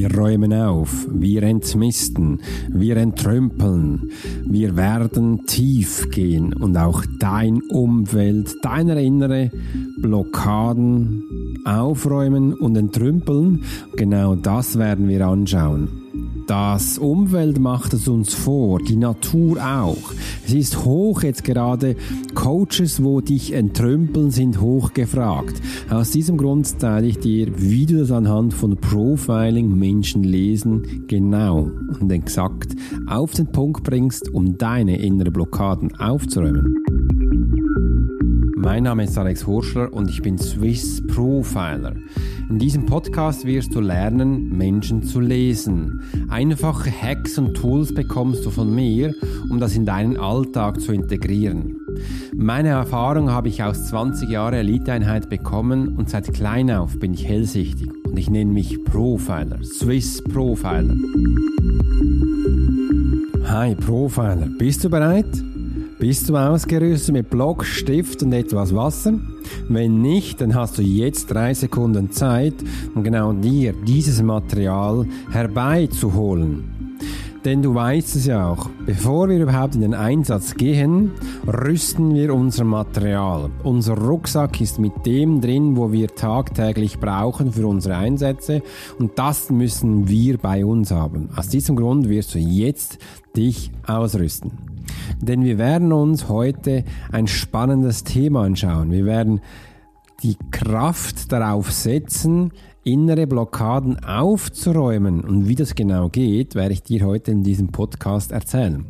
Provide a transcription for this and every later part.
Wir räumen auf, wir entmisten, wir entrümpeln, wir werden tief gehen und auch dein Umfeld, deine innere Blockaden aufräumen und entrümpeln. Genau das werden wir anschauen. Das Umfeld macht es uns vor, die Natur auch. Es ist hoch jetzt gerade, Coaches, wo dich entrümpeln, sind hoch gefragt. Aus diesem Grund teile ich dir, wie du das anhand von Profiling Menschen lesen genau und exakt auf den Punkt bringst, um deine innere Blockaden aufzuräumen. Mein Name ist Alex Horschler und ich bin Swiss Profiler. In diesem Podcast wirst du lernen, Menschen zu lesen. Einfache Hacks und Tools bekommst du von mir, um das in deinen Alltag zu integrieren. Meine Erfahrung habe ich aus 20 Jahren Eliteeinheit bekommen und seit klein auf bin ich hellsichtig und ich nenne mich Profiler, Swiss Profiler. Hi Profiler, bist du bereit? Bist du ausgerüstet mit Block, Stift und etwas Wasser? Wenn nicht, dann hast du jetzt drei Sekunden Zeit, um genau dir dieses Material herbeizuholen. Denn du weißt es ja auch, bevor wir überhaupt in den Einsatz gehen, rüsten wir unser Material. Unser Rucksack ist mit dem drin, wo wir tagtäglich brauchen für unsere Einsätze und das müssen wir bei uns haben. Aus diesem Grund wirst du jetzt dich ausrüsten. Denn wir werden uns heute ein spannendes Thema anschauen. Wir werden die Kraft darauf setzen, innere Blockaden aufzuräumen. Und wie das genau geht, werde ich dir heute in diesem Podcast erzählen.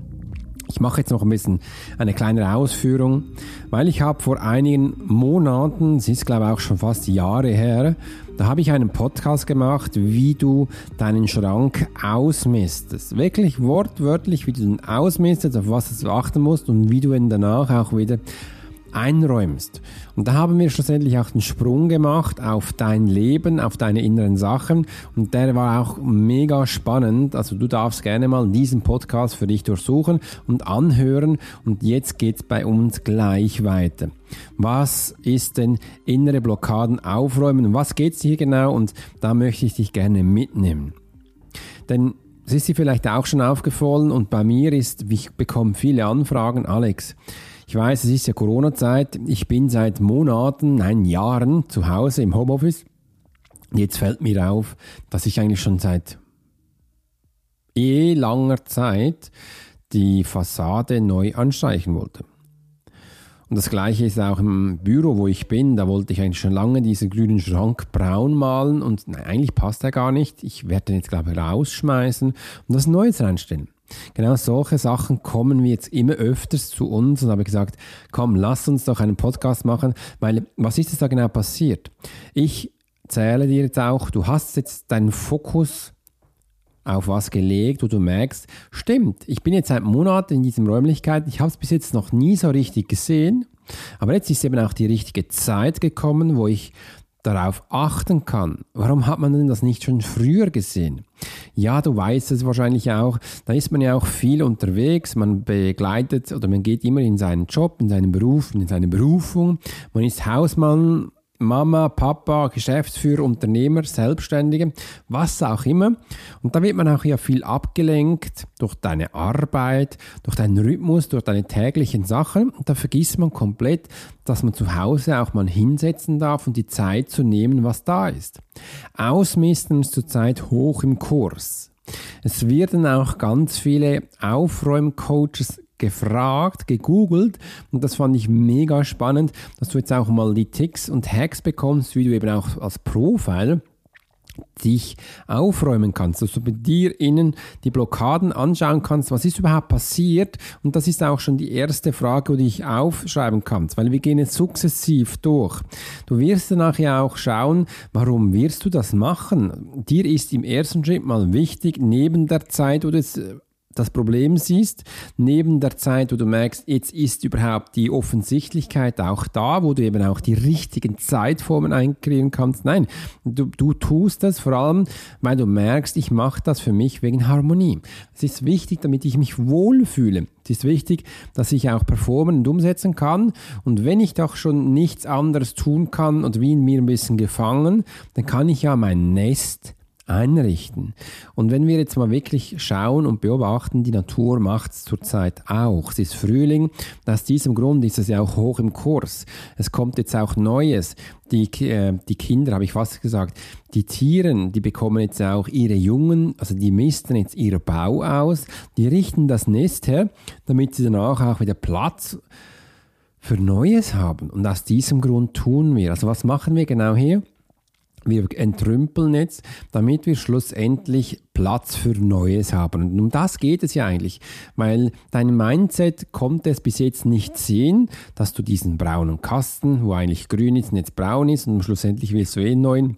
Ich mache jetzt noch ein bisschen eine kleine Ausführung, weil ich habe vor einigen Monaten, es ist glaube ich auch schon fast Jahre her, da habe ich einen Podcast gemacht, wie du deinen Schrank ausmistest. Wirklich wortwörtlich, wie du ihn ausmistest, auf was du achten musst und wie du ihn danach auch wieder einräumst. Und da haben wir schlussendlich auch den Sprung gemacht auf dein Leben, auf deine inneren Sachen. Und der war auch mega spannend. Also du darfst gerne mal diesen Podcast für dich durchsuchen und anhören. Und jetzt geht's bei uns gleich weiter. Was ist denn innere Blockaden aufräumen? Was geht's hier genau? Und da möchte ich dich gerne mitnehmen. Denn es ist dir vielleicht auch schon aufgefallen und bei mir ist, ich bekomme viele Anfragen, Alex, ich weiß, es ist ja Corona-Zeit. Ich bin seit Monaten, nein, Jahren zu Hause im Homeoffice. Jetzt fällt mir auf, dass ich eigentlich schon seit eh langer Zeit die Fassade neu anstreichen wollte. Und das gleiche ist auch im Büro, wo ich bin. Da wollte ich eigentlich schon lange diesen grünen Schrank braun malen und nein, eigentlich passt er gar nicht. Ich werde den jetzt, glaube ich, rausschmeißen und das Neues reinstellen. Genau solche Sachen kommen wir jetzt immer öfters zu uns und habe gesagt, komm, lass uns doch einen Podcast machen, weil was ist jetzt da genau passiert? Ich zähle dir jetzt auch, du hast jetzt deinen Fokus auf was gelegt, wo du merkst, stimmt, ich bin jetzt seit Monaten in diesen Räumlichkeiten, ich habe es bis jetzt noch nie so richtig gesehen, aber jetzt ist eben auch die richtige Zeit gekommen, wo ich darauf achten kann. Warum hat man denn das nicht schon früher gesehen? Ja, du weißt es wahrscheinlich auch, da ist man ja auch viel unterwegs, man begleitet oder man geht immer in seinen Job, in seinen Beruf, in seine Berufung, man ist Hausmann Mama, Papa, Geschäftsführer, Unternehmer, Selbstständige, was auch immer. Und da wird man auch ja viel abgelenkt durch deine Arbeit, durch deinen Rhythmus, durch deine täglichen Sachen. Und da vergisst man komplett, dass man zu Hause auch mal hinsetzen darf und die Zeit zu nehmen, was da ist. Ausmisten ist zurzeit hoch im Kurs. Es werden auch ganz viele Aufräumcoaches gefragt, gegoogelt. Und das fand ich mega spannend, dass du jetzt auch mal die Ticks und Hacks bekommst, wie du eben auch als Profile dich aufräumen kannst, dass du bei dir innen die Blockaden anschauen kannst, was ist überhaupt passiert? Und das ist auch schon die erste Frage, die ich aufschreiben kannst, weil wir gehen jetzt sukzessiv durch. Du wirst danach ja auch schauen, warum wirst du das machen? Dir ist im ersten Schritt mal wichtig, neben der Zeit, wo du es das Problem siehst, neben der Zeit, wo du merkst, jetzt ist überhaupt die Offensichtlichkeit auch da, wo du eben auch die richtigen Zeitformen einkreieren kannst. Nein, du, du tust das vor allem, weil du merkst, ich mache das für mich wegen Harmonie. Es ist wichtig, damit ich mich wohlfühle. Es ist wichtig, dass ich auch performen und umsetzen kann. Und wenn ich doch schon nichts anderes tun kann und wie in mir ein bisschen gefangen, dann kann ich ja mein Nest einrichten. Und wenn wir jetzt mal wirklich schauen und beobachten, die Natur macht es zurzeit auch. Es ist Frühling, aus diesem Grund ist es ja auch hoch im Kurs. Es kommt jetzt auch Neues. Die, äh, die Kinder, habe ich fast gesagt, die Tieren, die bekommen jetzt auch ihre Jungen, also die misten jetzt ihr Bau aus, die richten das Nest her, damit sie danach auch wieder Platz für Neues haben. Und aus diesem Grund tun wir. Also was machen wir genau hier? Wir entrümpeln jetzt, damit wir schlussendlich Platz für Neues haben. Und um das geht es ja eigentlich, weil dein Mindset kommt es bis jetzt nicht sehen, dass du diesen braunen Kasten, wo eigentlich grün ist und jetzt braun ist und schlussendlich willst du eh einen neuen,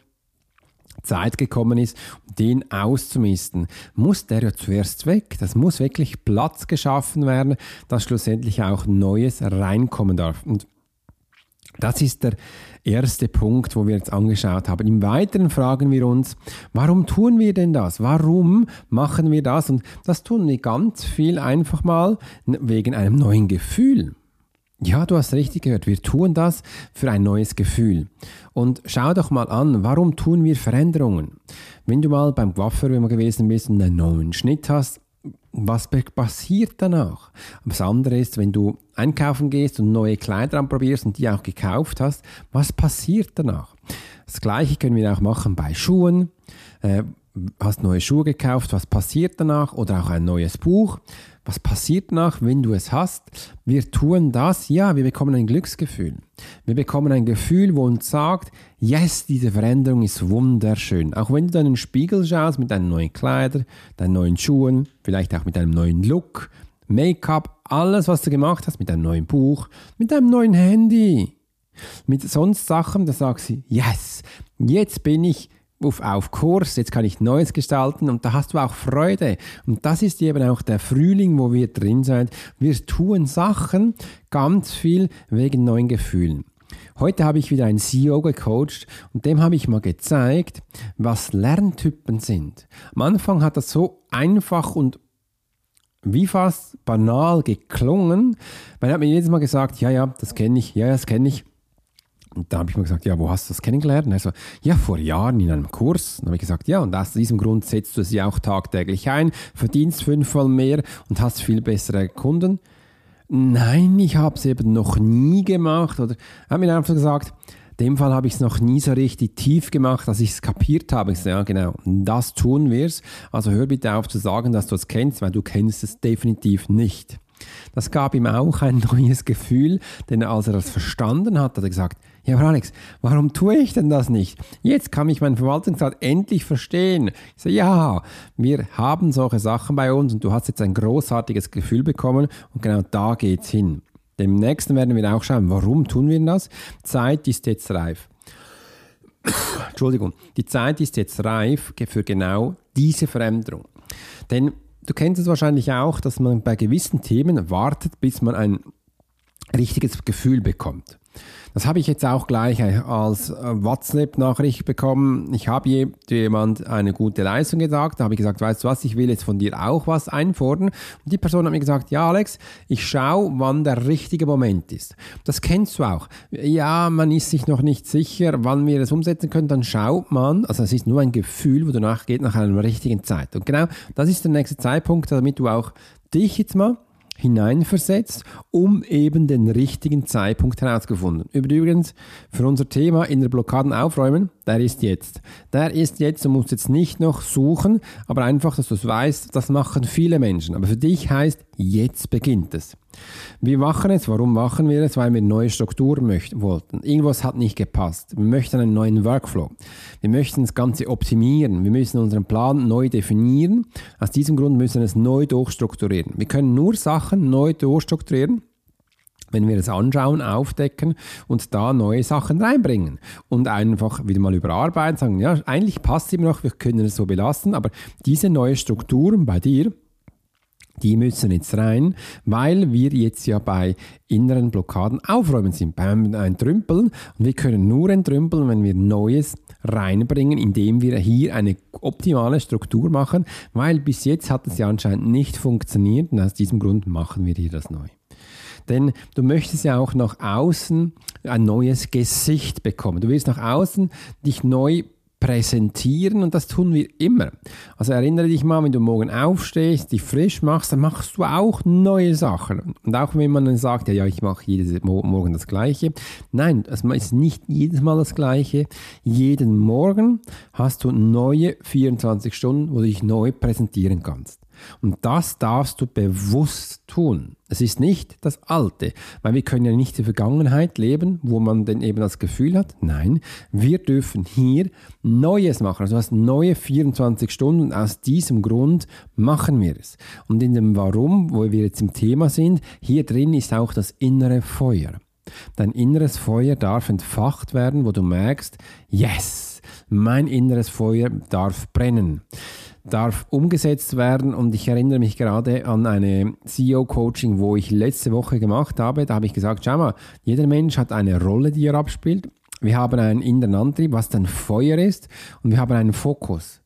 Zeit gekommen ist, den auszumisten, muss der ja zuerst weg. Das muss wirklich Platz geschaffen werden, dass schlussendlich auch Neues reinkommen darf. Und das ist der erste Punkt, wo wir jetzt angeschaut haben. Im Weiteren fragen wir uns, warum tun wir denn das? Warum machen wir das? Und das tun wir ganz viel einfach mal wegen einem neuen Gefühl. Ja, du hast richtig gehört. Wir tun das für ein neues Gefühl. Und schau doch mal an, warum tun wir Veränderungen? Wenn du mal beim Coiffeur gewesen bist und einen neuen Schnitt hast, was passiert danach? Das andere ist, wenn du einkaufen gehst und neue Kleider anprobierst und die auch gekauft hast, was passiert danach? Das gleiche können wir auch machen bei Schuhen. Hast neue Schuhe gekauft, was passiert danach? Oder auch ein neues Buch. Was passiert nach, wenn du es hast? Wir tun das, ja, wir bekommen ein Glücksgefühl. Wir bekommen ein Gefühl, wo uns sagt, yes, diese Veränderung ist wunderschön. Auch wenn du deinen Spiegel schaust mit deinen neuen Kleidern, deinen neuen Schuhen, vielleicht auch mit deinem neuen Look, Make-up, alles, was du gemacht hast, mit deinem neuen Buch, mit deinem neuen Handy, mit sonst Sachen, da sagst du, yes, jetzt bin ich auf, auf Kurs, jetzt kann ich Neues gestalten und da hast du auch Freude. Und das ist eben auch der Frühling, wo wir drin sind. Wir tun Sachen ganz viel wegen neuen Gefühlen. Heute habe ich wieder einen CEO gecoacht und dem habe ich mal gezeigt, was Lerntypen sind. Am Anfang hat das so einfach und wie fast banal geklungen, weil er hat mir jedes Mal gesagt, ja, ja, das kenne ich, ja, das kenne ich. Und da habe ich mir gesagt, ja, wo hast du das kennengelernt? Und ja, vor Jahren in einem Kurs. Dann habe ich gesagt, ja, und aus diesem Grund setzt du sie auch tagtäglich ein, verdienst fünfmal mehr und hast viel bessere Kunden. Nein, ich habe es eben noch nie gemacht. Oder er hat mir einfach gesagt, in dem Fall habe ich es noch nie so richtig tief gemacht, dass ich es kapiert habe. Ich so, ja, genau, das tun wir es. Also hör bitte auf zu sagen, dass du es kennst, weil du kennst es definitiv nicht. Das gab ihm auch ein neues Gefühl, denn als er das verstanden hat, hat er gesagt, ja, aber Alex, warum tue ich denn das nicht? Jetzt kann mich mein Verwaltungsrat endlich verstehen. Ich so, ja, wir haben solche Sachen bei uns und du hast jetzt ein großartiges Gefühl bekommen und genau da geht's hin. Dem nächsten werden wir auch schauen, warum tun wir das? Zeit ist jetzt reif. Entschuldigung, die Zeit ist jetzt reif für genau diese Veränderung. Denn du kennst es wahrscheinlich auch, dass man bei gewissen Themen wartet, bis man ein richtiges Gefühl bekommt. Das habe ich jetzt auch gleich als äh, WhatsApp-Nachricht bekommen. Ich habe jemand eine gute Leistung gesagt. Da habe ich gesagt, weißt du was, ich will jetzt von dir auch was einfordern. Und die Person hat mir gesagt, ja Alex, ich schaue, wann der richtige Moment ist. Das kennst du auch. Ja, man ist sich noch nicht sicher, wann wir das umsetzen können. Dann schaut man, also es ist nur ein Gefühl, wo du nachgeht nach einer richtigen Zeit. Und genau das ist der nächste Zeitpunkt, damit du auch dich jetzt mal hineinversetzt, um eben den richtigen Zeitpunkt herausgefunden. Übrigens, für unser Thema in der Blockaden aufräumen, der ist jetzt. Der ist jetzt, du musst jetzt nicht noch suchen, aber einfach, dass du es weißt, das machen viele Menschen. Aber für dich heißt, jetzt beginnt es. Wir machen es. Warum machen wir es? Weil wir neue Strukturen möchten, wollten. Irgendwas hat nicht gepasst. Wir möchten einen neuen Workflow. Wir möchten das Ganze optimieren. Wir müssen unseren Plan neu definieren. Aus diesem Grund müssen wir es neu durchstrukturieren. Wir können nur Sachen neu durchstrukturieren, wenn wir es anschauen, aufdecken und da neue Sachen reinbringen und einfach wieder mal überarbeiten, sagen, ja, eigentlich passt es immer noch, wir können es so belassen, aber diese neue Strukturen bei dir, die müssen jetzt rein, weil wir jetzt ja bei inneren Blockaden aufräumen sind, beim Entrümpeln. Und wir können nur entrümpeln, wenn wir Neues reinbringen, indem wir hier eine optimale Struktur machen, weil bis jetzt hat es ja anscheinend nicht funktioniert und aus diesem Grund machen wir hier das neu. Denn du möchtest ja auch nach außen ein neues Gesicht bekommen. Du willst nach außen dich neu präsentieren und das tun wir immer. Also erinnere dich mal, wenn du morgen aufstehst, dich frisch machst, dann machst du auch neue Sachen. Und auch wenn man dann sagt, ja, ja ich mache jedes Morgen das Gleiche. Nein, es ist nicht jedes Mal das Gleiche. Jeden Morgen hast du neue 24 Stunden, wo du dich neu präsentieren kannst. Und das darfst du bewusst tun. Es ist nicht das Alte, weil wir können ja nicht die Vergangenheit leben, wo man denn eben das Gefühl hat. Nein, wir dürfen hier Neues machen. Also du hast neue 24 Stunden und aus diesem Grund machen wir es. Und in dem Warum, wo wir jetzt im Thema sind, hier drin ist auch das innere Feuer. Dein inneres Feuer darf entfacht werden, wo du merkst, yes, mein inneres Feuer darf brennen darf umgesetzt werden. Und ich erinnere mich gerade an eine CEO-Coaching, wo ich letzte Woche gemacht habe. Da habe ich gesagt, schau mal, jeder Mensch hat eine Rolle, die er abspielt. Wir haben einen inneren Antrieb, was dann Feuer ist, und wir haben einen Fokus.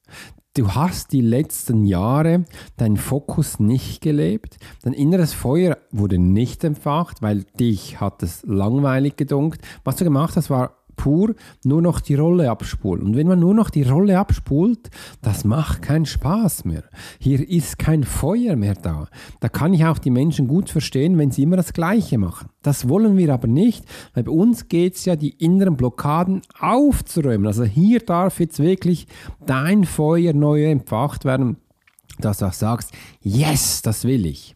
Du hast die letzten Jahre deinen Fokus nicht gelebt. Dein inneres Feuer wurde nicht entfacht, weil dich hat es langweilig gedunkt. Was du gemacht hast, war pur nur noch die Rolle abspulen. Und wenn man nur noch die Rolle abspult, das macht keinen Spaß mehr. Hier ist kein Feuer mehr da. Da kann ich auch die Menschen gut verstehen, wenn sie immer das Gleiche machen. Das wollen wir aber nicht, weil bei uns geht es ja, die inneren Blockaden aufzuräumen. Also hier darf jetzt wirklich dein Feuer neu entfacht werden, dass du auch sagst, yes, das will ich.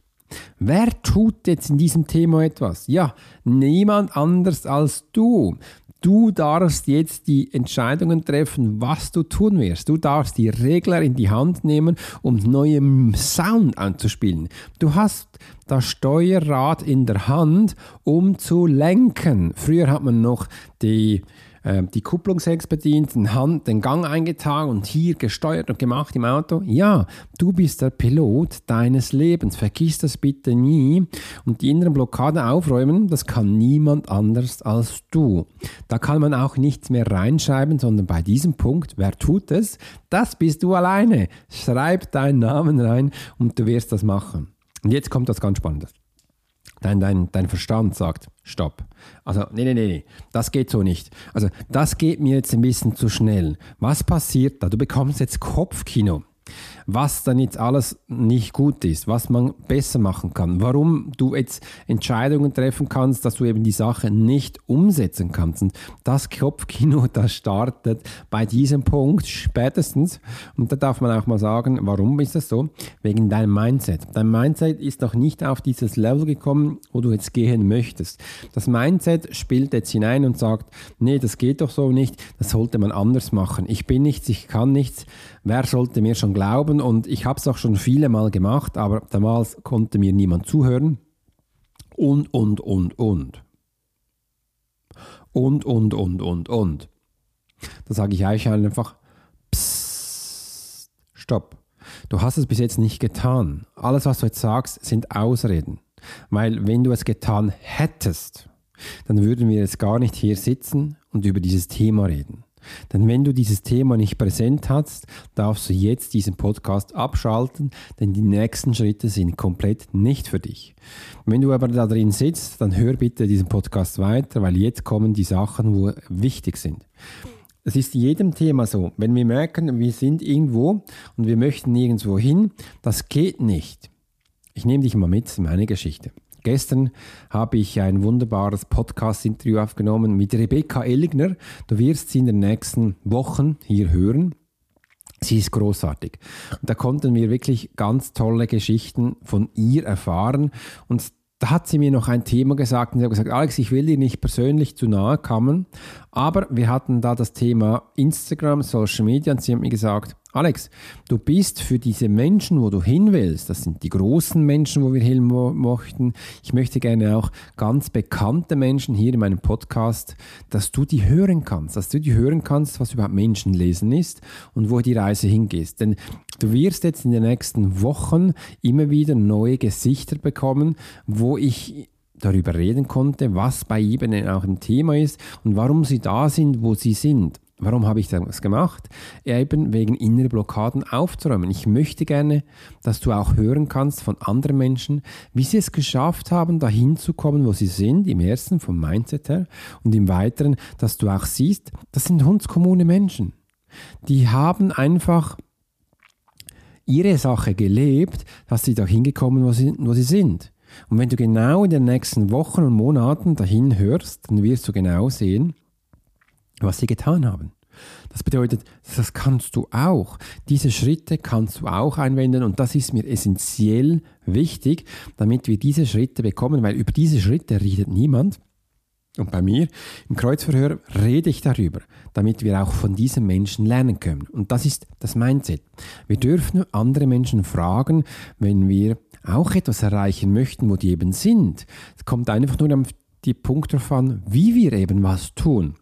Wer tut jetzt in diesem Thema etwas? Ja, niemand anders als du. Du darfst jetzt die Entscheidungen treffen, was du tun wirst. Du darfst die Regler in die Hand nehmen, um neue Sound anzuspielen. Du hast das Steuerrad in der Hand, um zu lenken. Früher hat man noch die äh, die Kupplungshex bedient, den, Hand, den Gang eingetragen und hier gesteuert und gemacht im Auto. Ja, du bist der Pilot deines Lebens. Vergiss das bitte nie. Und die inneren Blockaden aufräumen, das kann niemand anders als du. Da kann man auch nichts mehr reinschreiben, sondern bei diesem Punkt, wer tut es? Das bist du alleine. Schreib deinen Namen rein und du wirst das machen. Und jetzt kommt das ganz Spannendes. Dein, dein, dein Verstand sagt, stopp. Also, nee, nee, nee, nee, das geht so nicht. Also, das geht mir jetzt ein bisschen zu schnell. Was passiert da? Du bekommst jetzt Kopfkino was dann jetzt alles nicht gut ist, was man besser machen kann, warum du jetzt Entscheidungen treffen kannst, dass du eben die Sache nicht umsetzen kannst. Und das Kopfkino, das startet bei diesem Punkt spätestens. Und da darf man auch mal sagen, warum ist das so? Wegen deinem Mindset. Dein Mindset ist noch nicht auf dieses Level gekommen, wo du jetzt gehen möchtest. Das Mindset spielt jetzt hinein und sagt, nee, das geht doch so nicht, das sollte man anders machen. Ich bin nichts, ich kann nichts. Wer sollte mir schon glauben? Und ich habe es auch schon viele Mal gemacht, aber damals konnte mir niemand zuhören. Und, und, und, und. Und, und, und, und, und. Da sage ich euch einfach, psst, stopp. Du hast es bis jetzt nicht getan. Alles, was du jetzt sagst, sind Ausreden. Weil wenn du es getan hättest, dann würden wir jetzt gar nicht hier sitzen und über dieses Thema reden. Denn wenn du dieses Thema nicht präsent hast, darfst du jetzt diesen Podcast abschalten, denn die nächsten Schritte sind komplett nicht für dich. Wenn du aber da drin sitzt, dann hör bitte diesen Podcast weiter, weil jetzt kommen die Sachen, wo wichtig sind. Es ist jedem Thema so. Wenn wir merken, wir sind irgendwo und wir möchten nirgendwo hin, das geht nicht. Ich nehme dich mal mit in meine Geschichte. Gestern habe ich ein wunderbares Podcast-Interview aufgenommen mit Rebecca Elligner. Du wirst sie in den nächsten Wochen hier hören. Sie ist großartig. Und da konnten wir wirklich ganz tolle Geschichten von ihr erfahren. Und da hat sie mir noch ein Thema gesagt und sie hat gesagt, Alex, ich will dir nicht persönlich zu nahe kommen, aber wir hatten da das Thema Instagram, Social Media und sie hat mir gesagt, Alex, du bist für diese Menschen, wo du hin willst, das sind die großen Menschen, wo wir hin möchten. Ich möchte gerne auch ganz bekannte Menschen hier in meinem Podcast, dass du die hören kannst, dass du die hören kannst, was überhaupt Menschenlesen ist und wo die Reise hingeht. Denn du wirst jetzt in den nächsten Wochen immer wieder neue Gesichter bekommen, wo ich darüber reden konnte, was bei ihnen auch ein Thema ist und warum sie da sind, wo sie sind. Warum habe ich das gemacht? Eben wegen innere Blockaden aufzuräumen. Ich möchte gerne, dass du auch hören kannst von anderen Menschen, wie sie es geschafft haben, dahin zu kommen, wo sie sind, im ersten vom Mindset her und im weiteren, dass du auch siehst, das sind hundskommune Menschen. Die haben einfach ihre Sache gelebt, dass sie da hingekommen, wo sie, wo sie sind. Und wenn du genau in den nächsten Wochen und Monaten dahin hörst, dann wirst du genau sehen, was sie getan haben. Das bedeutet, das kannst du auch. Diese Schritte kannst du auch einwenden und das ist mir essentiell wichtig, damit wir diese Schritte bekommen, weil über diese Schritte redet niemand. Und bei mir im Kreuzverhör rede ich darüber, damit wir auch von diesen Menschen lernen können. Und das ist das Mindset. Wir dürfen andere Menschen fragen, wenn wir auch etwas erreichen möchten, wo die eben sind. Es kommt einfach nur auf die Punkt darauf an, wie wir eben was tun.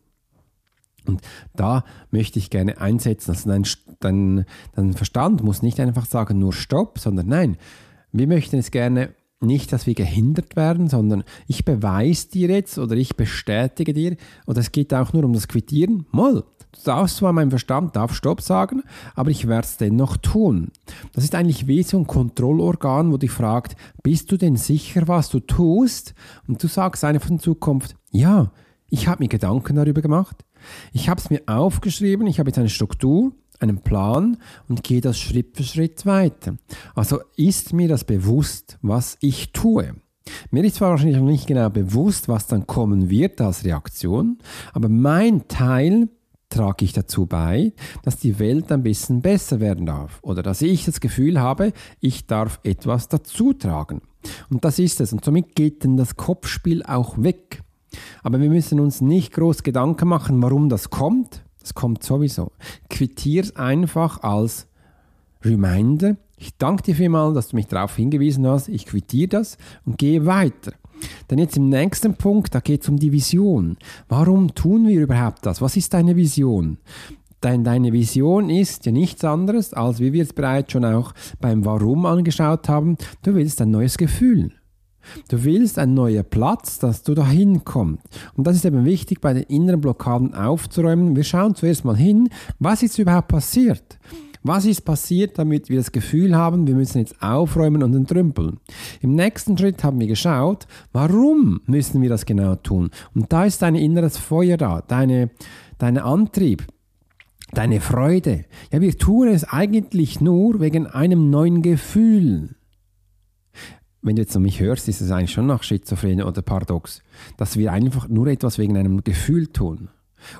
Und da möchte ich gerne einsetzen, dass dein, dein, dein Verstand muss nicht einfach sagen, nur Stopp, sondern nein, wir möchten es gerne nicht, dass wir gehindert werden, sondern ich beweise dir jetzt oder ich bestätige dir, oder es geht auch nur um das Quittieren, mal, du darfst zwar meinem Verstand, darf Stopp sagen, aber ich werde es dennoch tun. Das ist eigentlich wie so ein Kontrollorgan, wo dich fragt, bist du denn sicher, was du tust? Und du sagst einfach in Zukunft, ja, ich habe mir Gedanken darüber gemacht, ich habe es mir aufgeschrieben, ich habe jetzt eine Struktur, einen Plan und gehe das Schritt für Schritt weiter. Also ist mir das bewusst, was ich tue. Mir ist zwar wahrscheinlich noch nicht genau bewusst, was dann kommen wird als Reaktion, aber mein Teil trage ich dazu bei, dass die Welt ein bisschen besser werden darf oder dass ich das Gefühl habe, ich darf etwas dazu tragen. Und das ist es. Und somit geht dann das Kopfspiel auch weg. Aber wir müssen uns nicht groß Gedanken machen, warum das kommt, es kommt sowieso. Quittier es einfach als Reminder. Ich danke dir vielmals, dass du mich darauf hingewiesen hast. Ich quittiere das und gehe weiter. Denn jetzt im nächsten Punkt, da geht es um die Vision. Warum tun wir überhaupt das? Was ist deine Vision? Dein, deine Vision ist ja nichts anderes, als wie wir es bereits schon auch beim Warum angeschaut haben. Du willst ein neues Gefühl. Du willst einen neuen Platz, dass du dahin kommst. Und das ist eben wichtig, bei den inneren Blockaden aufzuräumen. Wir schauen zuerst mal hin, was ist überhaupt passiert? Was ist passiert, damit wir das Gefühl haben, wir müssen jetzt aufräumen und entrümpeln? Im nächsten Schritt haben wir geschaut, warum müssen wir das genau tun? Und da ist dein inneres Feuer da, deine, dein Antrieb, deine Freude. Ja, wir tun es eigentlich nur wegen einem neuen Gefühl wenn du jetzt noch mich hörst, ist es eigentlich schon nach Schizophrenie oder paradox, dass wir einfach nur etwas wegen einem Gefühl tun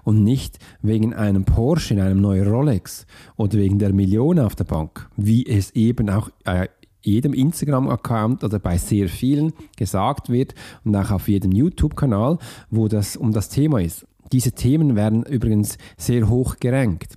und nicht wegen einem Porsche in einem neuen Rolex oder wegen der Million auf der Bank, wie es eben auch äh, jedem Instagram-Account oder bei sehr vielen gesagt wird und auch auf jedem YouTube-Kanal, wo das um das Thema ist. Diese Themen werden übrigens sehr hoch gerankt.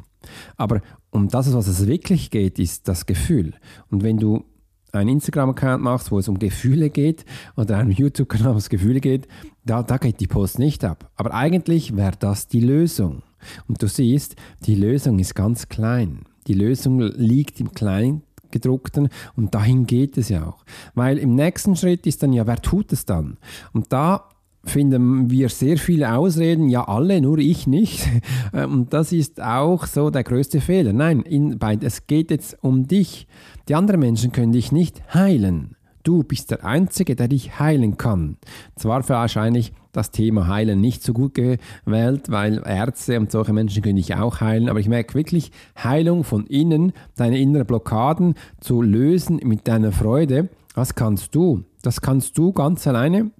Aber um das, was es wirklich geht, ist das Gefühl. Und wenn du einen Instagram-Account machst, wo es um Gefühle geht, oder einen YouTube-Kanal, wo es um Gefühle geht, da, da geht die Post nicht ab. Aber eigentlich wäre das die Lösung. Und du siehst, die Lösung ist ganz klein. Die Lösung liegt im Kleingedruckten und dahin geht es ja auch. Weil im nächsten Schritt ist dann ja, wer tut es dann? Und da finden wir sehr viele Ausreden, ja alle, nur ich nicht. Und das ist auch so der größte Fehler. Nein, in, bei, es geht jetzt um dich. Die anderen Menschen können dich nicht heilen. Du bist der Einzige, der dich heilen kann. Zwar wahrscheinlich das Thema Heilen nicht so gut gewählt, weil Ärzte und solche Menschen können dich auch heilen, aber ich merke wirklich, Heilung von innen, deine inneren Blockaden zu lösen mit deiner Freude, was kannst du? Das kannst du ganz alleine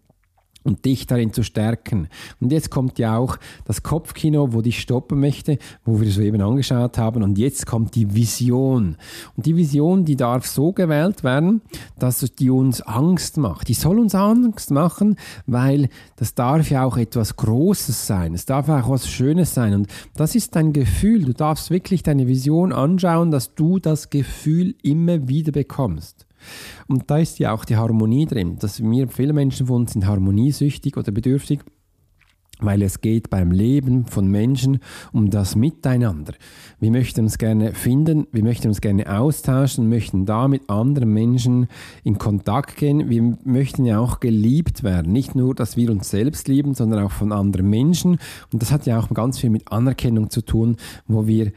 und dich darin zu stärken. Und jetzt kommt ja auch das Kopfkino, wo dich stoppen möchte, wo wir es eben angeschaut haben. Und jetzt kommt die Vision. Und die Vision, die darf so gewählt werden, dass die uns Angst macht. Die soll uns Angst machen, weil das darf ja auch etwas Großes sein. Es darf auch was Schönes sein. Und das ist dein Gefühl. Du darfst wirklich deine Vision anschauen, dass du das Gefühl immer wieder bekommst. Und da ist ja auch die Harmonie drin, dass wir, viele Menschen von uns sind harmoniesüchtig oder bedürftig, weil es geht beim Leben von Menschen um das Miteinander. Wir möchten uns gerne finden, wir möchten uns gerne austauschen, möchten da mit anderen Menschen in Kontakt gehen. Wir möchten ja auch geliebt werden. Nicht nur, dass wir uns selbst lieben, sondern auch von anderen Menschen. Und das hat ja auch ganz viel mit Anerkennung zu tun, wo wir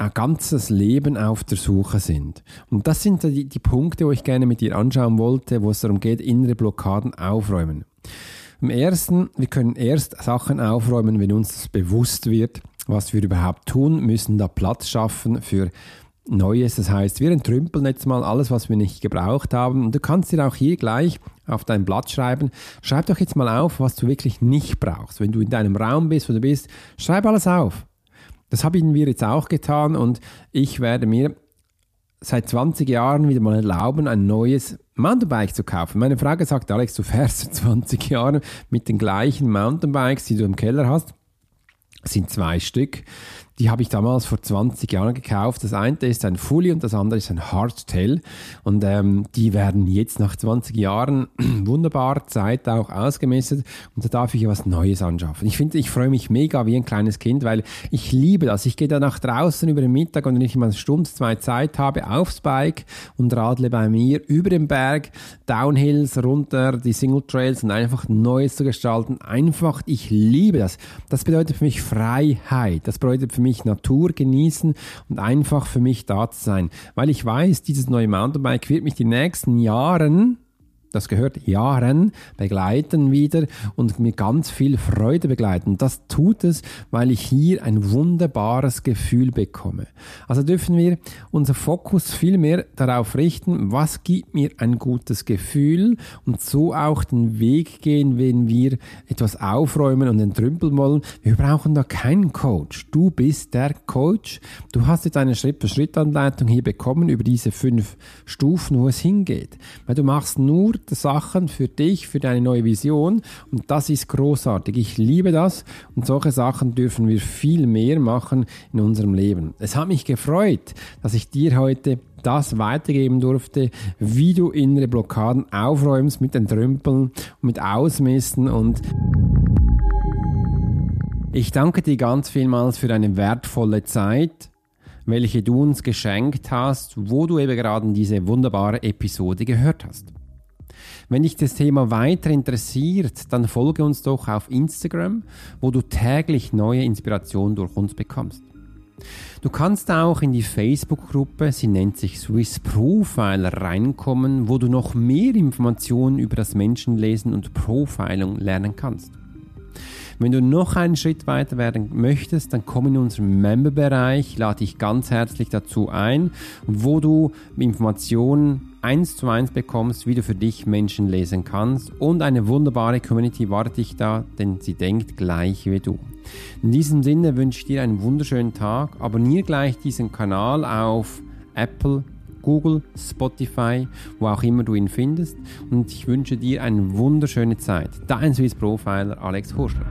ein ganzes Leben auf der Suche sind. Und das sind die, die Punkte, wo ich gerne mit dir anschauen wollte, wo es darum geht, innere Blockaden aufräumen. Im ersten, wir können erst Sachen aufräumen, wenn uns bewusst wird, was wir überhaupt tun, müssen da Platz schaffen für Neues. Das heißt, wir entrümpeln jetzt mal alles, was wir nicht gebraucht haben. Und du kannst dir auch hier gleich auf dein Blatt schreiben. Schreib doch jetzt mal auf, was du wirklich nicht brauchst. Wenn du in deinem Raum bist, wo du bist, schreib alles auf. Das haben wir jetzt auch getan und ich werde mir seit 20 Jahren wieder mal erlauben, ein neues Mountainbike zu kaufen. Meine Frage sagt, Alex, du fährst 20 Jahre mit den gleichen Mountainbikes, die du im Keller hast. Das sind zwei Stück. Die habe ich damals vor 20 Jahren gekauft. Das eine ist ein Fully und das andere ist ein Hardtail. Und ähm, die werden jetzt nach 20 Jahren wunderbar Zeit auch ausgemessen. Und da darf ich was Neues anschaffen. Ich finde, ich freue mich mega wie ein kleines Kind, weil ich liebe das. Ich gehe da nach draußen über den Mittag und wenn ich mal eine Stunde, zwei Zeit habe, aufs Bike und radle bei mir über den Berg, Downhills, runter, die Single Trails und einfach Neues zu gestalten. Einfach, ich liebe das. Das bedeutet für mich Freiheit. Das bedeutet für mich mich Natur genießen und einfach für mich da zu sein. Weil ich weiß, dieses neue Mountainbike wird mich die nächsten Jahren das gehört Jahren, begleiten wieder und mir ganz viel Freude begleiten. Das tut es, weil ich hier ein wunderbares Gefühl bekomme. Also dürfen wir unser Fokus viel mehr darauf richten, was gibt mir ein gutes Gefühl und so auch den Weg gehen, wenn wir etwas aufräumen und entrümpeln wollen. Wir brauchen da keinen Coach. Du bist der Coach. Du hast jetzt eine Schritt-für-Schritt-Anleitung hier bekommen über diese fünf Stufen, wo es hingeht. Weil du machst nur Sachen für dich, für deine neue Vision und das ist großartig. Ich liebe das und solche Sachen dürfen wir viel mehr machen in unserem Leben. Es hat mich gefreut, dass ich dir heute das weitergeben durfte, wie du innere Blockaden aufräumst mit den Trümpeln und mit Ausmisten und ich danke dir ganz vielmals für deine wertvolle Zeit, welche du uns geschenkt hast, wo du eben gerade diese wunderbare Episode gehört hast. Wenn dich das Thema weiter interessiert, dann folge uns doch auf Instagram, wo du täglich neue Inspirationen durch uns bekommst. Du kannst auch in die Facebook-Gruppe, sie nennt sich Swiss Profiler, reinkommen, wo du noch mehr Informationen über das Menschenlesen und Profiling lernen kannst. Wenn du noch einen Schritt weiter werden möchtest, dann komm in unseren Member-Bereich, lade dich ganz herzlich dazu ein, wo du Informationen eins zu eins bekommst, wie du für dich Menschen lesen kannst und eine wunderbare Community wartet dich da, denn sie denkt gleich wie du. In diesem Sinne wünsche ich dir einen wunderschönen Tag. Abonniere gleich diesen Kanal auf Apple, Google, Spotify, wo auch immer du ihn findest. Und ich wünsche dir eine wunderschöne Zeit. Dein Swiss Profiler Alex Horschler.